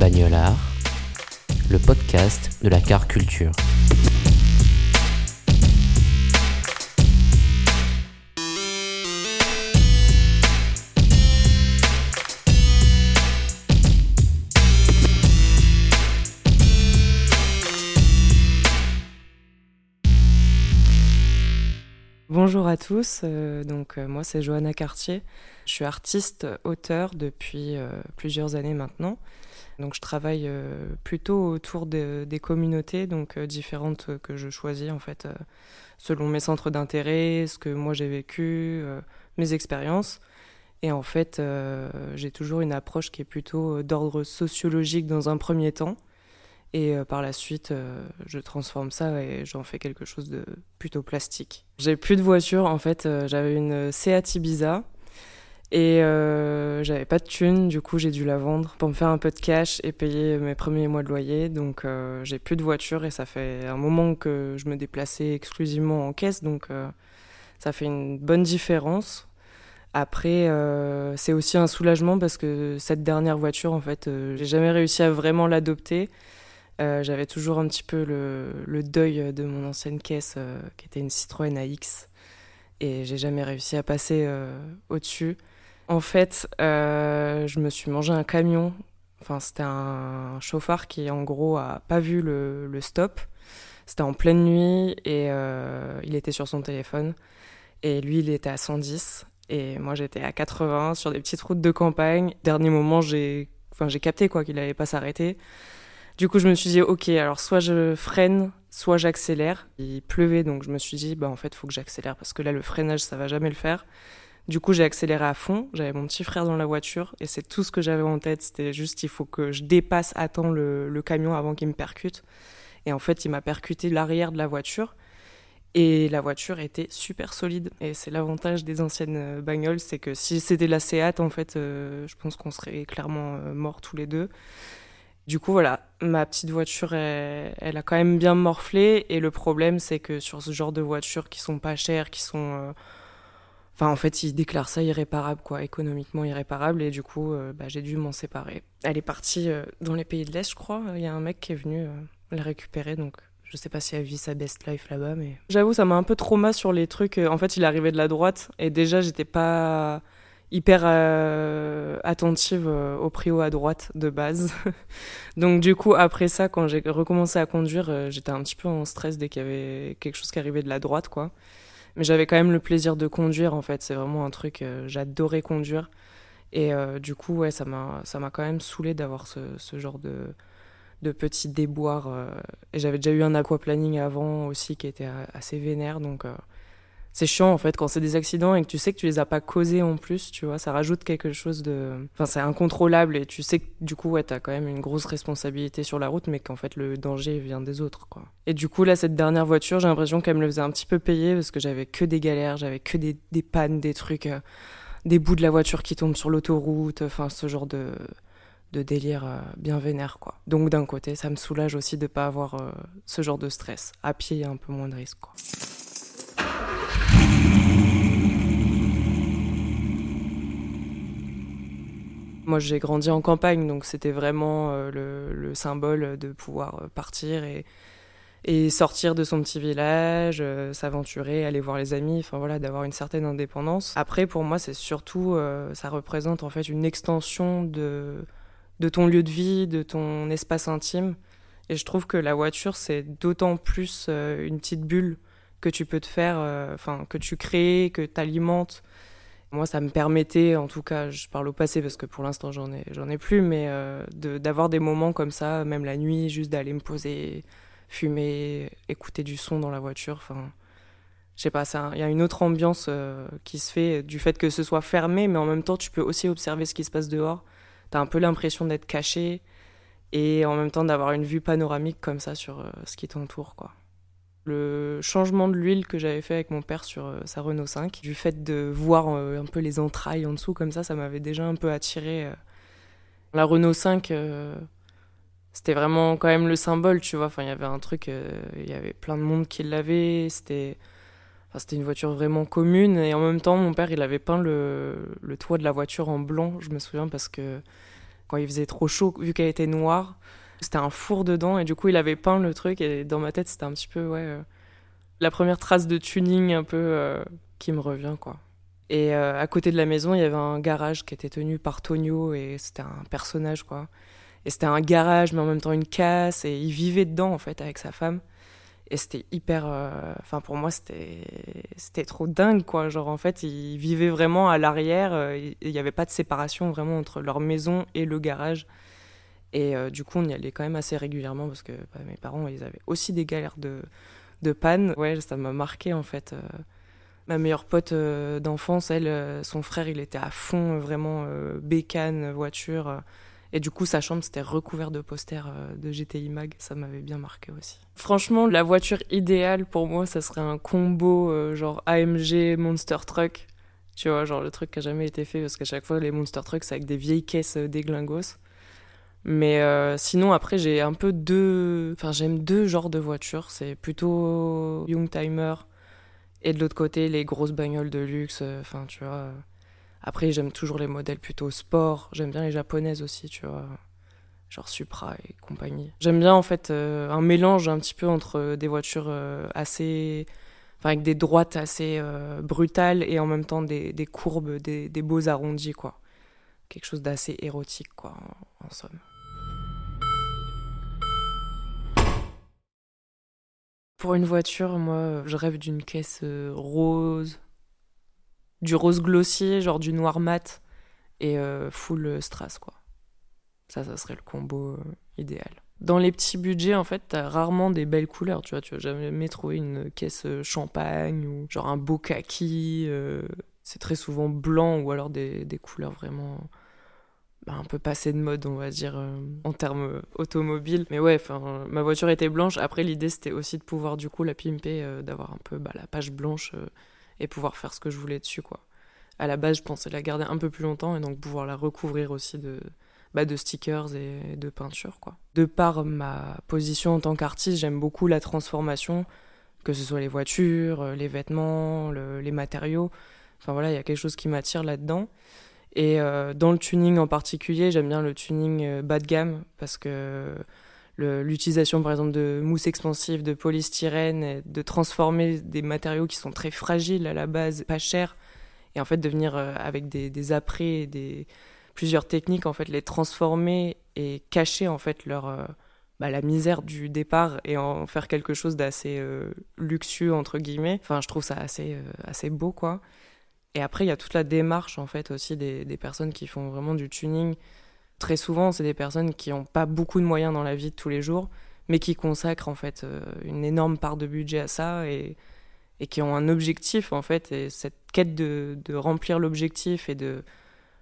Bagnolard, le podcast de la car culture. Bonjour à tous, euh, donc euh, moi c'est Johanna Cartier. Je suis artiste auteur depuis euh, plusieurs années maintenant. Donc je travaille euh, plutôt autour de- des communautés donc euh, différentes que je choisis en fait euh, selon mes centres d'intérêt, ce que moi j'ai vécu, mes expériences. Et en fait, j'ai toujours une approche qui est plutôt d'ordre sociologique dans un premier temps. Et par la suite, je transforme ça et j'en fais quelque chose de plutôt plastique. J'ai plus de voiture, en fait, j'avais une Seat Ibiza et euh, j'avais pas de thune, du coup j'ai dû la vendre pour me faire un peu de cash et payer mes premiers mois de loyer. Donc euh, j'ai plus de voiture et ça fait un moment que je me déplaçais exclusivement en caisse, donc euh, ça fait une bonne différence. Après, c'est aussi un soulagement parce que cette dernière voiture, en fait, j'ai jamais réussi à vraiment l'adopter. J'avais toujours un petit peu le, le deuil de mon ancienne caisse, qui était une Citroën AX, et j'ai jamais réussi à passer au-dessus. En fait, euh, je me suis mangé un camion. Enfin, c'était un chauffard qui, en gros, a pas vu le, stop. C'était en pleine nuit et euh, il était sur son téléphone. Et lui, il était à 110 et moi, j'étais à 80 sur des petites routes de campagne. Dernier moment, j'ai enfin, j'ai capté quoi qu'il allait pas s'arrêter. Du coup, je me suis dit, ok, alors soit je freine, soit j'accélère. Il pleuvait, donc je me suis dit, bah en fait, faut que j'accélère parce que là, le freinage, ça va jamais le faire. Du coup, j'ai accéléré à fond. J'avais mon petit frère dans la voiture et c'est tout ce que j'avais en tête. C'était juste, il faut que je dépasse à temps le, camion avant qu'il me percute. Et en fait, il m'a percuté l'arrière de la voiture. Et la voiture était super solide. Et c'est l'avantage des anciennes euh, bagnoles, c'est que si c'était la Seat, en fait, euh, je pense qu'on serait clairement euh, morts tous les deux. Du coup, voilà, ma petite voiture, elle, a quand même bien morflé. Et le problème, c'est que sur ce genre de voitures qui sont pas chères, qui sont. Enfin, en fait, ils déclarent ça irréparable, quoi, économiquement irréparable. Et du coup, euh, bah, j'ai dû m'en séparer. Elle est partie euh, dans les pays de l'Est, je crois. Il y a un mec qui est venu euh, la récupérer, donc je sais pas si elle vit sa best life là-bas, mais. J'avoue, ça m'a un peu trauma sur les trucs. En fait, il arrivait de la droite. Et déjà, j'étais pas hyper attentive au prio à droite de base. Donc du coup, après ça, quand j'ai recommencé à conduire, j'étais un petit peu en stress dès qu'il y avait quelque chose qui arrivait de la droite, quoi. Mais j'avais quand même le plaisir de conduire, en fait. C'est vraiment un truc, euh, j'adorais conduire. Et euh, du coup, ouais, ça m'a, quand même saoulé d'avoir ce, genre de, de petits déboires. euh. Et j'avais déjà eu un aquaplaning avant aussi qui était assez vénère, donc c'est chiant en fait quand c'est des accidents et que tu sais que tu les as pas causés en plus, tu vois, ça rajoute quelque chose de... Enfin c'est incontrôlable et tu sais que du coup ouais t'as quand même une grosse responsabilité sur la route mais qu'en fait le danger vient des autres quoi. Et du coup là cette dernière voiture j'ai l'impression qu'elle me le faisait un petit peu payer parce que j'avais que des galères, j'avais que des, des pannes, des trucs, euh, des bouts de la voiture qui tombent sur l'autoroute, enfin ce genre de de délire euh, bien vénère quoi. Donc d'un côté ça me soulage aussi de pas avoir euh, ce genre de stress. À pied il y a un peu moins de risque quoi. Moi, j'ai grandi en campagne, donc c'était vraiment euh, le, le symbole de pouvoir euh, partir et, sortir de son petit village, euh, s'aventurer, aller voir les amis, enfin voilà, d'avoir une certaine indépendance. Après, pour moi, c'est surtout, ça représente en fait une extension de, de ton lieu de vie, de ton espace intime. Et je trouve que la voiture, c'est d'autant plus une petite bulle que tu peux te faire, enfin, que tu crées, que tu alimentes. Moi, ça me permettait, en tout cas, je parle au passé parce que pour l'instant, j'en ai, j'en ai plus, mais euh, d'avoir des moments comme ça, même la nuit, juste d'aller me poser, fumer, écouter du son dans la voiture. Enfin, je sais pas, il y a une autre ambiance euh, qui se fait du fait que ce soit fermé, mais en même temps, tu peux aussi observer ce qui se passe dehors. Tu as un peu l'impression d'être caché et en même temps d'avoir une vue panoramique comme ça sur euh, ce qui t'entoure, quoi le changement de l'huile que j'avais fait avec mon père sur euh, sa Renault 5, du fait de voir euh, un peu les entrailles en dessous comme ça, ça m'avait déjà un peu attiré. Euh. La Renault 5, c'était vraiment quand même le symbole, tu vois. Enfin, il y avait un truc, il y avait plein de monde qui l'avait. C'était, c'était une voiture vraiment commune. Et en même temps, mon père, il avait peint le, le toit de la voiture en blanc. Je me souviens parce que quand il faisait trop chaud, vu qu'elle était noire, c'était un four dedans et du coup il avait peint le truc et dans ma tête c'était un petit peu ouais euh, la première trace de tuning un peu euh, qui me revient quoi. Et euh, à côté de la maison il y avait un garage qui était tenu par Tonio et c'était un personnage quoi. Et c'était un garage mais en même temps une casse et il vivait dedans en fait avec sa femme. Et c'était hyper. Enfin, pour moi, c'était c'était trop dingue, quoi. Genre, en fait, ils vivaient vraiment à l'arrière. Il n'y avait pas de séparation vraiment entre leur maison et le garage. Et euh, du coup, on y allait quand même assez régulièrement parce que bah, mes parents, ils avaient aussi des galères de, de panne. Ouais, ça m'a marqué en fait. Euh. ma meilleure pote euh, d'enfance, elle, son frère, il était à fond, vraiment bécane, voiture. Et du coup, sa chambre, c'était recouvert de posters de GTI Mag. Ça m'avait bien marqué aussi. Franchement, la voiture idéale pour moi, ça serait un combo genre AMG Monster Truck. Tu vois, genre le truc qui a jamais été fait parce qu'à chaque fois, les Monster Trucks, c'est avec des vieilles caisses déglingos. Mais euh, sinon, après, j'ai un peu deux. Enfin, j'aime deux genres de voitures. C'est plutôt Youngtimer et de l'autre côté, les grosses bagnoles de luxe. Euh, enfin, tu vois. Après, j'aime toujours les modèles plutôt sport. J'aime bien les japonaises aussi, tu vois. Genre Supra et compagnie. J'aime bien, en fait, euh, un mélange un petit peu entre des voitures assez. Enfin, avec des droites assez brutales et en même temps des, courbes, des, des beaux arrondis, quoi. Quelque chose d'assez érotique, quoi, en somme. Pour une voiture, moi, je rêve d'une caisse euh, rose, du rose glossier, genre du noir mat, et euh, full strass, quoi. Ça, ça serait le combo euh, idéal. Dans les petits budgets, en fait, t'as rarement des belles couleurs, tu vois. Tu vas jamais trouver une caisse champagne ou genre un beau kaki. c'est très souvent blanc ou alors des couleurs vraiment bah, un peu passé de mode, on va dire, euh, en termes automobiles. Mais ouais, ma voiture était blanche. Après, l'idée, c'était aussi de pouvoir, du coup, la pimper, euh, d'avoir un peu bah, la page blanche euh, et pouvoir faire ce que je voulais dessus, quoi. À la base, je pensais la garder un peu plus longtemps et donc pouvoir la recouvrir aussi de, bah, de stickers et de peinture, quoi. De par ma position en tant qu'artiste, j'aime beaucoup la transformation, que ce soit les voitures, les vêtements, les matériaux. Enfin voilà, il y a quelque chose qui m'attire là-dedans. Et euh, dans le tuning en particulier, j'aime bien le tuning euh, bas de gamme parce que l'utilisation par exemple de mousse expansive, de polystyrène, de transformer des matériaux qui sont très fragiles à la base, pas chers, et en fait de venir euh, avec des, des après, des, plusieurs techniques, en fait les transformer et cacher en fait leur, bah, la misère du départ et en faire quelque chose d'assez luxueux entre guillemets. Enfin je trouve ça assez, assez beau quoi. Et après, il y a toute la démarche en fait aussi des, des personnes qui font vraiment du tuning. Très souvent, c'est des personnes qui n'ont pas beaucoup de moyens dans la vie de tous les jours, mais qui consacrent en fait euh, une énorme part de budget à ça et, et qui ont un objectif en fait. Et cette quête de, de remplir l'objectif et de,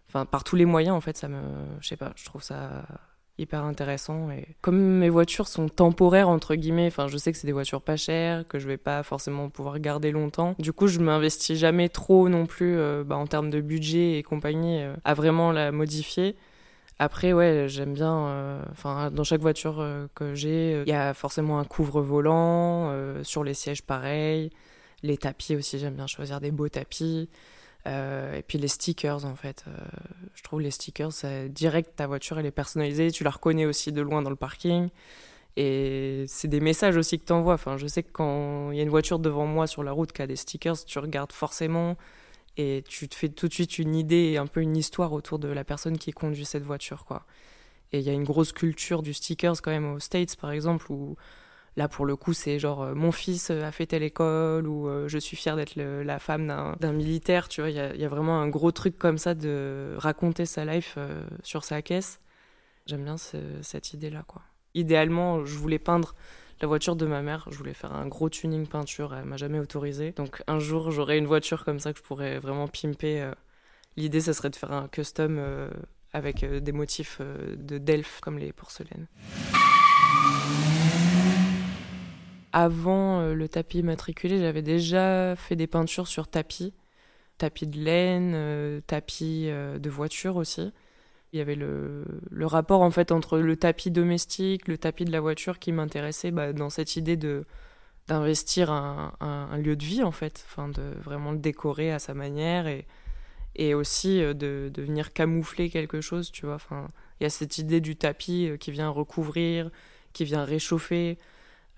enfin, par tous les moyens en fait, ça me, je sais pas, je trouve ça hyper intéressant. Et comme mes voitures sont temporaires, entre guillemets, enfin, je sais que c'est des voitures pas chères, que je vais pas forcément pouvoir garder longtemps. Du coup, je m'investis jamais trop non plus euh, bah, en termes de budget et compagnie euh, à vraiment la modifier. Après, ouais, j'aime bien. Euh, enfin, dans chaque voiture que j'ai, il y a forcément un couvre-volant. sur les sièges, pareil. Les tapis aussi, j'aime bien choisir des beaux tapis. Euh, et puis les stickers, en fait. Euh, je trouve les stickers, direct, ta voiture, elle est personnalisée. Tu la reconnais aussi de loin dans le parking. Et c'est des messages aussi que tu envoies. Enfin, je sais que quand il y a une voiture devant moi sur la route qui a des stickers, tu regardes forcément et tu te fais tout de suite une idée et un peu une histoire autour de la personne qui conduit cette voiture, quoi. Et il y a une grosse culture du stickers quand même aux States, par exemple, où Là, pour le coup, c'est genre mon fils a fait telle école ou je suis fière d'être la femme d'un militaire. Tu vois, il y, a, vraiment un gros truc comme ça de raconter sa life sur sa caisse. J'aime bien cette idée-là, quoi. Idéalement, je voulais peindre la voiture de ma mère. Je voulais faire un gros tuning peinture. Elle m'a jamais autorisé. Donc un jour, j'aurai une voiture comme ça que je pourrais vraiment pimper. L'idée, ça serait de faire un custom avec euh, des motifs euh, de Delphes comme les porcelaines. Avant euh, le tapis matriculé, j'avais déjà fait des peintures sur tapis, tapis de laine, tapis de voiture aussi. Il y avait le, rapport en fait entre le tapis domestique, le tapis de la voiture qui m'intéressait bah, dans cette idée de d'investir un, lieu de vie en fait, enfin de vraiment le décorer à sa manière et, aussi euh, de, venir camoufler quelque chose, tu vois. Enfin, il y a cette idée du tapis euh, qui vient recouvrir, qui vient réchauffer,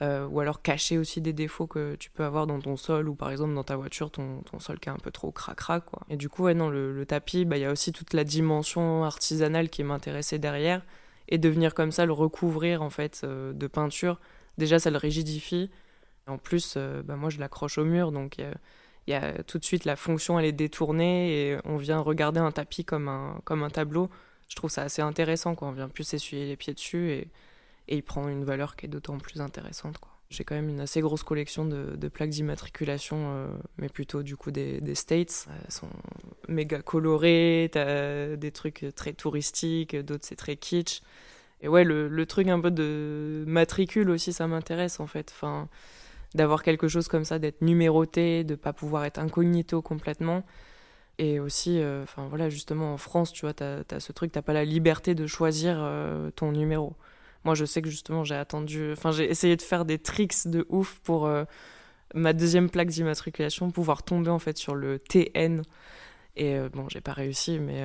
euh, ou alors cacher aussi des défauts que tu peux avoir dans ton sol, ou par exemple dans ta voiture, ton, sol qui est un peu trop cracra, quoi. Et du coup, non, le, tapis, bah, il y a aussi toute la dimension artisanale qui m'intéressait derrière, et de venir comme ça le recouvrir, en fait, de peinture, déjà, ça le rigidifie. En plus, bah, moi, je l'accroche au mur, donc il y a tout de suite la fonction elle est détournée et on vient regarder un tapis comme un, comme un tableau. Je trouve ça assez intéressant quoi. On vient plus s'essuyer les pieds dessus et, et il prend une valeur qui est d'autant plus intéressante quoi. J'ai quand même une assez grosse collection de, plaques d'immatriculation, euh, mais plutôt du coup des, States. Elles sont méga colorées, t'as des trucs très touristiques, d'autres c'est très kitsch. Et ouais, le, truc un peu de matricule aussi, ça m'intéresse en fait. Enfin, d'avoir quelque chose comme ça, d'être numéroté, de pas pouvoir être incognito complètement. Et aussi, euh, enfin voilà, justement en France, tu vois, tu as, ce truc, t'as pas la liberté de choisir euh, ton numéro. Moi, je sais que justement, j'ai attendu, enfin, j'ai essayé de faire des tricks de ouf pour euh, ma deuxième plaque d'immatriculation, pouvoir tomber en fait sur le TN. Et bon, j'ai pas réussi, mais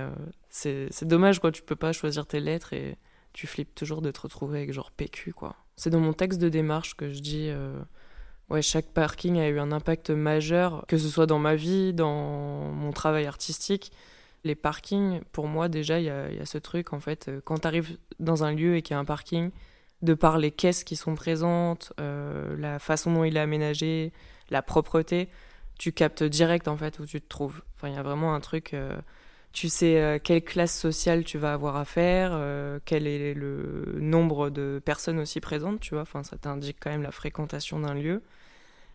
c'est dommage, quoi. Tu peux pas choisir tes lettres et tu flippes toujours de te retrouver avec genre PQ, quoi. C'est dans mon texte de démarche que je dis Ouais, chaque parking a eu un impact majeur, que ce soit dans ma vie, dans mon travail artistique. Les parkings, pour moi, déjà, il y, a, ce truc, en fait, euh, quand tu arrives dans un lieu et qu'il y a un parking, de par les caisses qui sont présentes, euh, la façon dont il est aménagé, la propreté, tu captes direct, en fait, où tu te trouves. Enfin, il y a vraiment un truc... Euh, tu sais quelle classe sociale tu vas avoir à faire, quel est le nombre de personnes aussi présentes, tu vois. Enfin, ça t'indique quand même la fréquentation d'un lieu.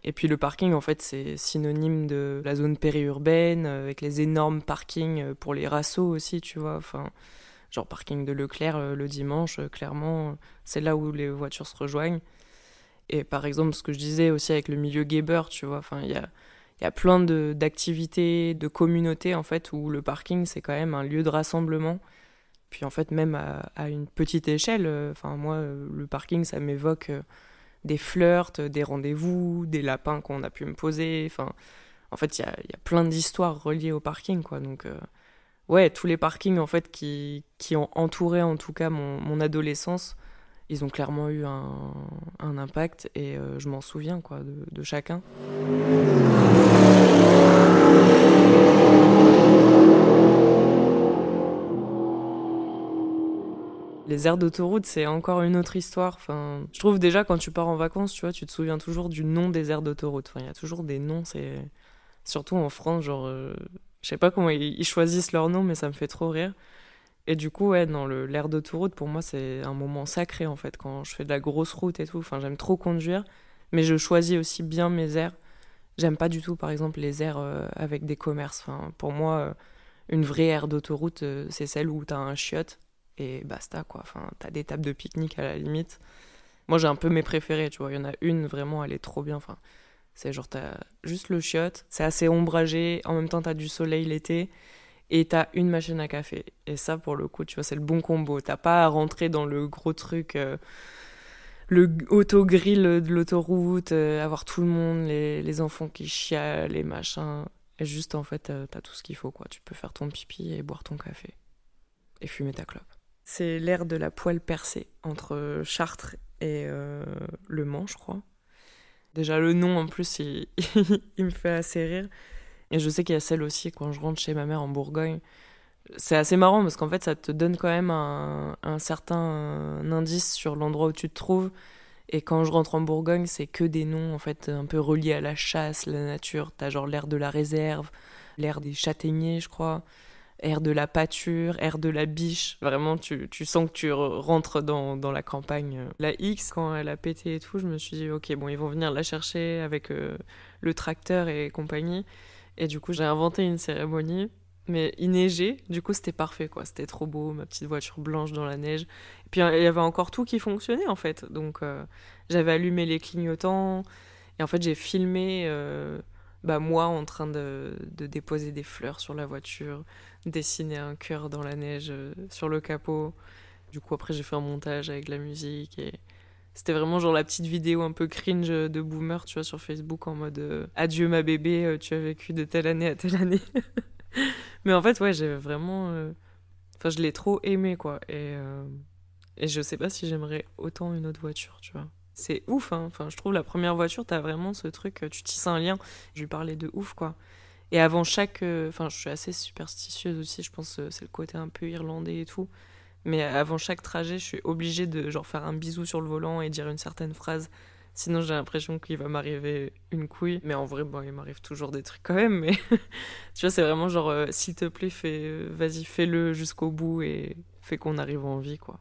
Et puis le parking, en fait, c'est synonyme de la zone périurbaine, euh, avec les énormes parkings euh, pour les rassos aussi, tu vois. Enfin, genre parking de Leclerc euh, le dimanche, clairement, c'est là où les voitures se rejoignent. Et par exemple, ce que je disais aussi avec le milieu Geber, tu vois, enfin, il y a, y a plein d'activités, de, communautés, en fait, où le parking, c'est quand même un lieu de rassemblement. Puis en fait, même à, une petite échelle, enfin, moi, le parking, ça m'évoque des flirts, des rendez-vous, des lapins qu'on a pu me poser. Enfin, en fait, il y a, plein d'histoires reliées au parking, quoi. Donc, euh, ouais, tous les parkings, en fait, qui, qui ont entouré, en tout cas, mon, mon adolescence, ils ont clairement eu un, impact et euh, je m'en souviens, quoi, de chacun. Les aires d'autoroute, c'est encore une autre histoire. Enfin, je trouve déjà quand tu pars en vacances, tu vois, tu te souviens toujours du nom des aires d'autoroute. Enfin, il y a toujours des noms. C'est surtout en France, genre, euh, je sais pas comment ils choisissent leur nom, mais ça me fait trop rire. Et du coup, ouais, dans l'aire d'autoroute, pour moi, c'est un moment sacré en fait quand je fais de la grosse route et tout. Enfin, j'aime trop conduire, mais je choisis aussi bien mes aires. J'aime pas du tout, par exemple, les aires euh, avec des commerces. Enfin, pour moi, euh, une vraie aire d'autoroute, c'est celle où tu as un chiotte et basta quoi. Enfin, t'as des tables de pique-nique à la limite. Moi j'ai un peu mes préférés, tu vois. Il y en a une vraiment, elle est trop bien. Enfin, c'est genre t'as juste le chiotte, c'est assez ombragé, en même temps t'as du soleil l'été et t'as une machine à café. Et ça pour le coup, tu vois, c'est le bon combo. T'as pas à rentrer dans le gros truc. Euh, le auto-grill de l'autoroute, euh, avoir tout le monde, les, les, enfants qui chialent, les machins. Et juste, en fait, euh, t'as tout ce qu'il faut, quoi. Tu peux faire ton pipi et boire ton café. Et fumer ta clope. C'est l'ère de la poêle percée entre Chartres et euh, Le Mans, je crois. Déjà, le nom, en plus, il, me fait assez rire. Et je sais qu'il y a celle aussi quand je rentre chez ma mère en Bourgogne. C'est assez marrant parce qu'en fait, ça te donne quand même un, certain indice sur l'endroit où tu te trouves. Et quand je rentre en Bourgogne, c'est que des noms en fait un peu reliés à la chasse, la nature. T'as genre l'air de la réserve, l'air des châtaigniers, je crois, air de la pâture, air de la biche. Vraiment, tu, tu sens que tu rentres dans, dans, la campagne. La X, quand elle a pété et tout, je me suis dit, ok, bon, ils vont venir la chercher avec euh, le tracteur et compagnie. Et du coup, j'ai inventé une cérémonie mais il neigeait, du coup c'était parfait quoi, c'était trop beau, ma petite voiture blanche dans la neige. Et puis il y avait encore tout qui fonctionnait en fait, donc euh, j'avais allumé les clignotants et en fait j'ai filmé euh, bah, moi en train de, de, déposer des fleurs sur la voiture, dessiner un cœur dans la neige euh, sur le capot. Du coup après j'ai fait un montage avec la musique et c'était vraiment genre la petite vidéo un peu cringe de boomer, tu vois, sur Facebook en mode Adieu ma bébé, tu as vécu de telle année à telle année. Mais en fait, ouais, j'ai vraiment. Euh, enfin, je l'ai trop aimé, quoi. Et, euh, et je sais pas si j'aimerais autant une autre voiture, tu vois. C'est ouf, hein. Enfin, je trouve la première voiture, t'as vraiment ce truc, euh, tu tisses un lien. Je lui parlais de ouf, quoi. Et avant chaque. Enfin, je suis assez superstitieuse aussi, je pense, c'est le côté un peu irlandais et tout. Mais avant chaque trajet, je suis obligée de genre faire un bisou sur le volant et dire une certaine phrase Sinon, j'ai l'impression qu'il va m'arriver une couille. Mais en vrai, bon, il m'arrive toujours des trucs quand même. Mais tu vois, c'est vraiment genre, euh, s'il te plaît, fais, euh, vas-y, fais-le jusqu'au bout et fais qu'on arrive en vie, quoi.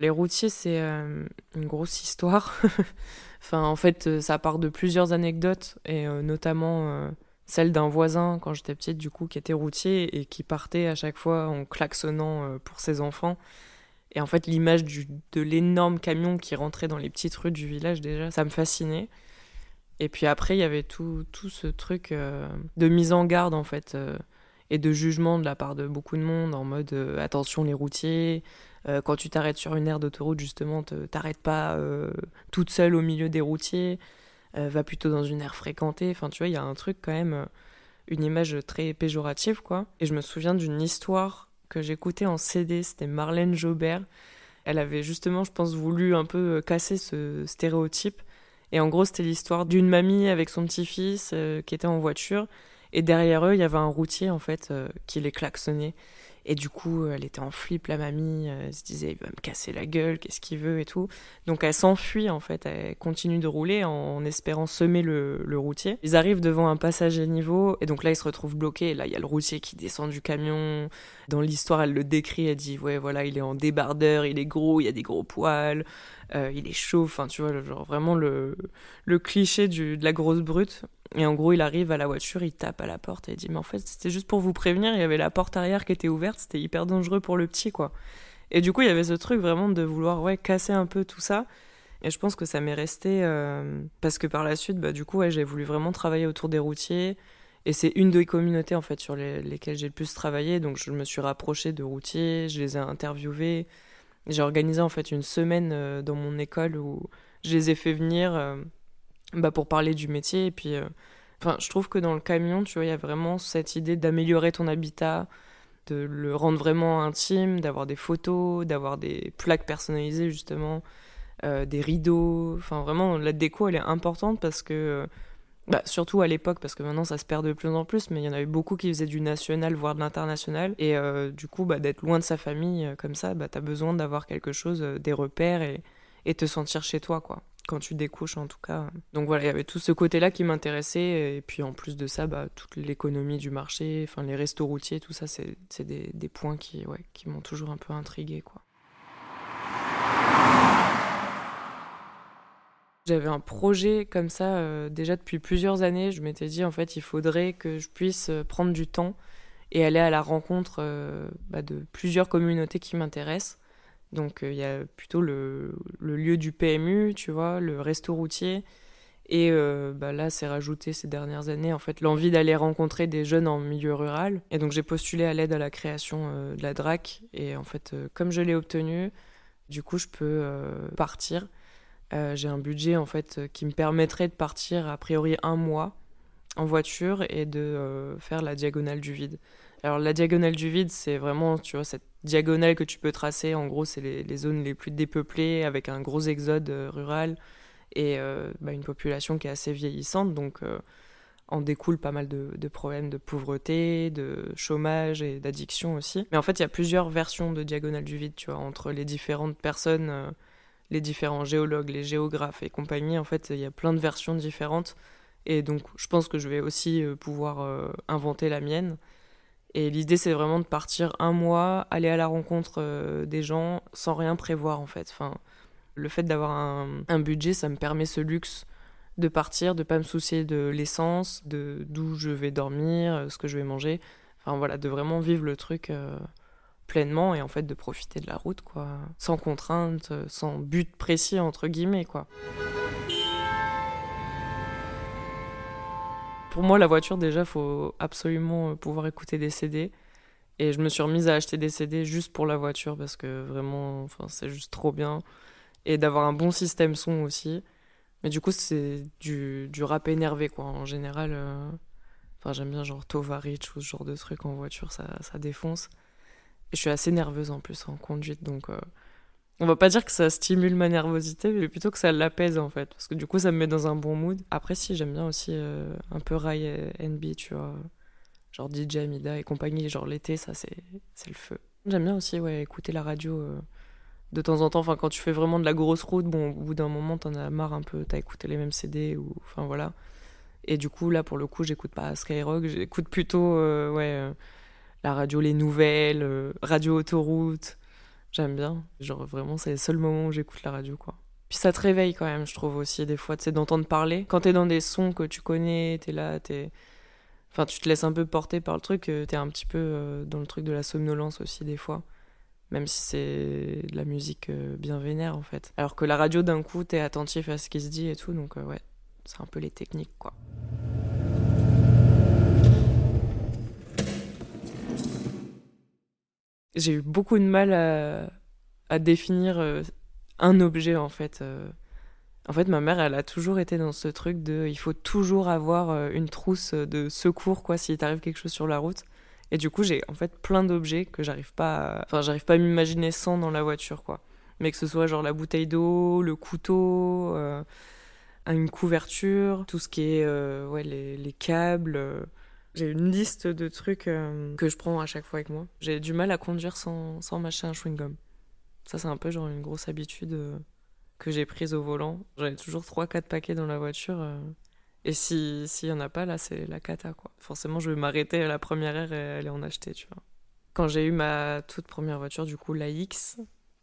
Les routiers, c'est euh, une grosse histoire. enfin, en fait, euh, ça part de plusieurs anecdotes, et euh, notamment celle d'un voisin, quand j'étais petite, du coup, qui était routier et qui partait à chaque fois en klaxonnant pour ses enfants. Et en fait, l'image de l'énorme camion qui rentrait dans les petites rues du village, déjà, ça me fascinait. Et puis après, il y avait tout, tout ce truc de mise en garde, en fait, et de jugement de la part de beaucoup de monde, en mode euh, attention les routiers, euh, quand tu t'arrêtes sur une aire d'autoroute, justement, te- t'arrêtes pas euh, toute seule au milieu des routiers, va plutôt dans une aire fréquentée. Enfin, tu vois, il y a un truc quand même, une image très péjorative, quoi. Et je me souviens d'une histoire que j'écoutais en CD, c'était Marlène Jobert. Elle avait justement, je pense, voulu un peu casser ce stéréotype. Et en gros, c'était l'histoire d'une mamie avec son petit-fils qui était en voiture. Et derrière eux, il y avait un routier, en fait, euh, qui les klaxonnait. Et du coup, elle était en flip, la mamie. euh, Elle se disait, il va me casser la gueule, qu'est-ce qu'il veut et tout. Donc elle s'enfuit, en fait. Elle continue de rouler en espérant semer le, routier. Ils arrivent devant un passage à niveau. Et donc là, ils se retrouvent bloqués. Et là, il y a le routier qui descend du camion. Dans l'histoire, elle le décrit. Elle dit, ouais, voilà, il est en débardeur, il est gros, il y a des gros poils. euh, il est chaud, enfin tu vois, genre vraiment le, le cliché du, de la grosse brute. Et en gros, il arrive à la voiture, il tape à la porte et il dit Mais en fait, c'était juste pour vous prévenir, il y avait la porte arrière qui était ouverte, c'était hyper dangereux pour le petit, quoi. Et du coup, il y avait ce truc vraiment de vouloir ouais, casser un peu tout ça. Et je pense que ça m'est resté. euh, parce que par la suite, bah, du coup, ouais, j'ai voulu vraiment travailler autour des routiers. Et c'est une des communautés, en fait, sur les- lesquelles j'ai le plus travaillé. Donc, je me suis rapprochée de routiers, je les ai interviewés. J'ai organisé, en fait, une semaine euh, dans mon école où je les ai fait venir. euh, bah, pour parler du métier. Et puis, euh, je trouve que dans le camion, tu vois, il y a vraiment cette idée d'améliorer ton habitat, de le rendre vraiment intime, d'avoir des photos, d'avoir des plaques personnalisées, justement, euh, des rideaux. Enfin, vraiment, la déco, elle est importante parce que. euh, bah, surtout à l'époque, parce que maintenant ça se perd de plus en plus, mais il y en avait beaucoup qui faisaient du national, voire de l'international. Et du coup, bah, d'être loin de sa famille comme ça, bah, t'as besoin d'avoir quelque chose, des repères et, et te sentir chez toi, quoi. Quand tu découches en tout cas. Donc voilà, il y avait tout ce côté-là qui m'intéressait. Et puis en plus de ça, bah, toute l'économie du marché, enfin les restos routiers, tout ça, c'est des, des, points qui, m'ont toujours un peu intrigué. J'avais un projet comme ça euh, déjà depuis plusieurs années. Je m'étais dit en fait il faudrait que je puisse euh, prendre du temps et aller à la rencontre euh, bah, de plusieurs communautés qui m'intéressent. Donc il y a plutôt le, lieu du PMU, tu vois, le resto routier. Et bah, là, c'est rajouté ces dernières années, en fait, l'envie d'aller rencontrer des jeunes en milieu rural. Et donc j'ai postulé à l'aide à la création de la DRAC. Et en fait, comme je l'ai obtenu, du coup, je peux partir euh, j'ai un budget en fait euh, qui me permettrait de partir a priori un mois en voiture et de euh, faire la diagonale du vide. Alors la diagonale du vide, c'est vraiment, tu vois, cette diagonale que tu peux tracer. En gros, c'est les, zones les plus dépeuplées avec un gros exode rural et bah, une population qui est assez vieillissante. Donc en découle pas mal de, de, problèmes de pauvreté, de chômage et d'addiction aussi. Mais en fait, il y a plusieurs versions de diagonale du vide, tu vois, entre les différentes personnes les différents géologues, les géographes et compagnie. En fait, il y a plein de versions différentes. Et donc, je pense que je vais aussi euh, pouvoir euh, inventer la mienne. Et l'idée, c'est vraiment de partir un mois, aller à la rencontre euh, des gens sans rien prévoir, en fait. Enfin, le fait d'avoir un, budget, ça me permet ce luxe de partir, de pas me soucier de l'essence, de d'où je vais dormir, ce que je vais manger. Enfin, voilà, de vraiment vivre le truc pleinement et en fait de profiter de la route quoi sans contrainte sans but précis entre guillemets quoi pour moi la voiture déjà faut absolument pouvoir écouter des CD et je me suis remise à acheter des CD juste pour la voiture parce que vraiment enfin c'est juste trop bien. Et d'avoir un bon système son aussi. Mais du coup c'est du, du rap énervé quoi en général euh, j'aime bien genre Tovarich ou ce genre de truc en voiture ça, ça défonce. Je suis assez nerveuse en plus en conduite, donc euh, on va pas dire que ça stimule ma nervosité, mais plutôt que ça l'apaise en fait, parce que du coup ça me met dans un bon mood. Après, si j'aime bien aussi euh, un peu Rai NB, tu vois, genre DJ Amida et compagnie, genre l'été, ça c'est le feu. J'aime bien aussi ouais, écouter la radio euh, de temps en temps, enfin quand tu fais vraiment de la grosse route, bon, au bout d'un moment t'en as marre un peu, t'as écouté les mêmes CD, ou enfin voilà. Et du coup, là pour le coup, j'écoute pas Skyrock, j'écoute plutôt, ouais la radio Les Nouvelles, euh, Radio Autoroute. J'aime bien. Genre vraiment, c'est le seul moment où j'écoute la radio, quoi. Puis ça te réveille quand même, je trouve aussi, des fois, tu sais, d'entendre parler. Quand t'es dans des sons que tu connais, t'es là, t'es. Enfin, tu te laisses un peu porter par le truc, euh, t'es un petit peu euh, dans le truc de la somnolence aussi, des fois. Même si c'est de la musique bien vénère, en fait. Alors que la radio, d'un coup, t'es attentif à ce qui se dit et tout, donc ouais, c'est un peu les techniques, quoi. J'ai eu beaucoup de mal à, définir euh, un objet en fait. Euh. En fait, ma mère, elle a toujours été dans ce truc de il faut toujours avoir euh, une trousse de secours quoi s'il t'arrive quelque chose sur la route. Et du coup, j'ai en fait plein d'objets que j'arrive pas à... enfin j'arrive pas à m'imaginer sans dans la voiture quoi. Mais que ce soit genre la bouteille d'eau, le couteau, une couverture, tout ce qui est les câbles j'ai une liste de trucs euh, que je prends à chaque fois avec moi. J'ai du mal à conduire sans, sans mâcher un chewing-gum. Ça, c'est un peu genre une grosse habitude euh, que j'ai prise au volant. J'en ai toujours 3-4 paquets dans la voiture. Euh, et s'il si y en a pas, là, c'est la cata, quoi. Forcément, je vais m'arrêter à la première heure et aller en acheter, tu vois. Quand j'ai eu ma toute première voiture, du coup, la X,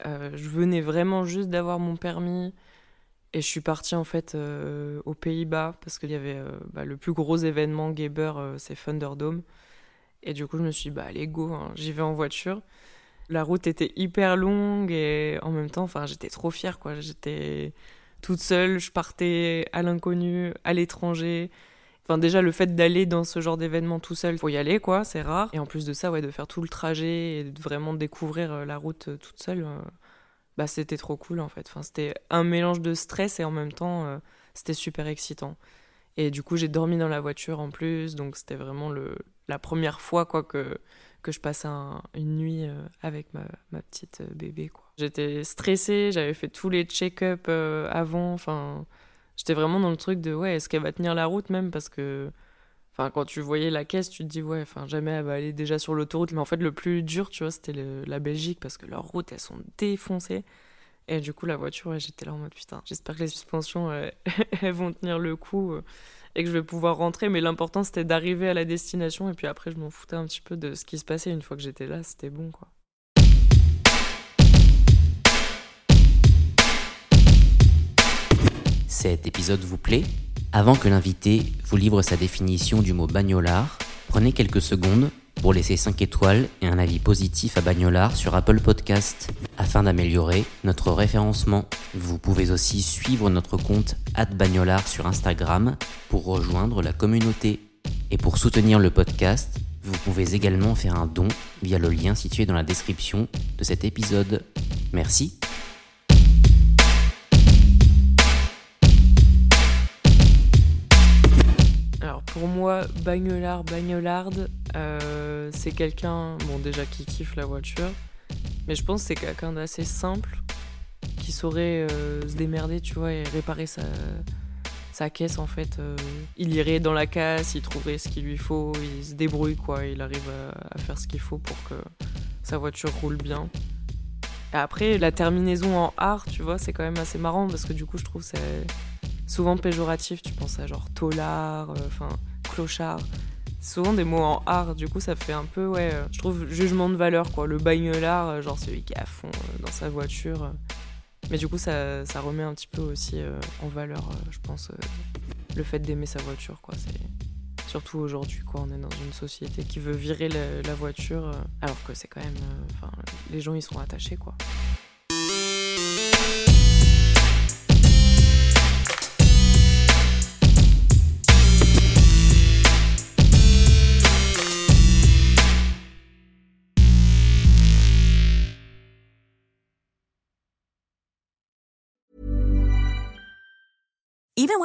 je venais vraiment juste d'avoir mon permis. Et je suis partie en fait euh, aux Pays-Bas parce qu'il y avait euh, bah, le plus gros événement Geber, euh, c'est Thunderdome. Et du coup, je me suis dit, bah allez, go, hein, j'y vais en voiture. La route était hyper longue et en même temps, j'étais trop fière, quoi. J'étais toute seule, je partais à l'inconnu, à l'étranger. Enfin, déjà, le fait d'aller dans ce genre d'événement tout seul, faut y aller, quoi, c'est rare. Et en plus de ça, ouais, de faire tout le trajet et de vraiment découvrir la route toute seule bah, c'était trop cool en fait. Enfin, c'était un mélange de stress et en même temps, euh, c'était super excitant. Et du coup, j'ai dormi dans la voiture en plus, donc c'était vraiment le, la première fois quoi que, que je passais une nuit euh, avec ma, ma petite euh, bébé. Quoi. J'étais stressée, j'avais fait tous les check-up avant, enfin, j'étais vraiment dans le truc de ouais, est-ce qu'elle va tenir la route même parce que Enfin, quand tu voyais la caisse, tu te dis, ouais, enfin, jamais elle va aller déjà sur l'autoroute. Mais en fait, le plus dur, tu vois, c'était la Belgique parce que leurs routes, elles sont défoncées. Et du coup, la voiture, j'étais là en mode putain, j'espère que les suspensions, elles vont tenir le coup et que je vais pouvoir rentrer. Mais l'important, c'était d'arriver à la destination. Et puis après, je m'en foutais un petit peu de ce qui se passait. Une fois que j'étais là, c'était bon, quoi. Cet épisode vous plaît? Avant que l'invité vous livre sa définition du mot bagnolard, prenez quelques secondes pour laisser 5 étoiles et un avis positif à Bagnolard sur Apple Podcast afin d'améliorer notre référencement. Vous pouvez aussi suivre notre compte Bagnolard sur Instagram pour rejoindre la communauté. Et pour soutenir le podcast, vous pouvez également faire un don via le lien situé dans la description de cet épisode. Merci. Pour moi, bagnolard, bagnolarde, euh, c'est quelqu'un, bon déjà qui kiffe la voiture, mais je pense que c'est quelqu'un d'assez simple, qui saurait euh, se démerder, tu vois, et réparer sa, sa caisse en fait. Euh. il irait dans la casse, il trouverait ce qu'il lui faut, il se débrouille quoi, il arrive à, faire ce qu'il faut pour que sa voiture roule bien. Après, la terminaison en art, tu vois, c'est quand même assez marrant parce que du coup, je trouve c'est souvent péjoratif. Tu penses à genre tolard, enfin clochard souvent des mots en art, du coup ça fait un peu, ouais, euh, je trouve jugement de valeur, quoi. Le bagnolard, euh, genre celui qui est à fond euh, dans sa voiture. Mais du coup ça, ça remet un petit peu aussi en valeur, je pense, le fait d'aimer sa voiture, quoi. C'est surtout aujourd'hui, quoi. On est dans une société qui veut virer la, voiture, alors que c'est quand même, enfin, les gens ils sont attachés, quoi.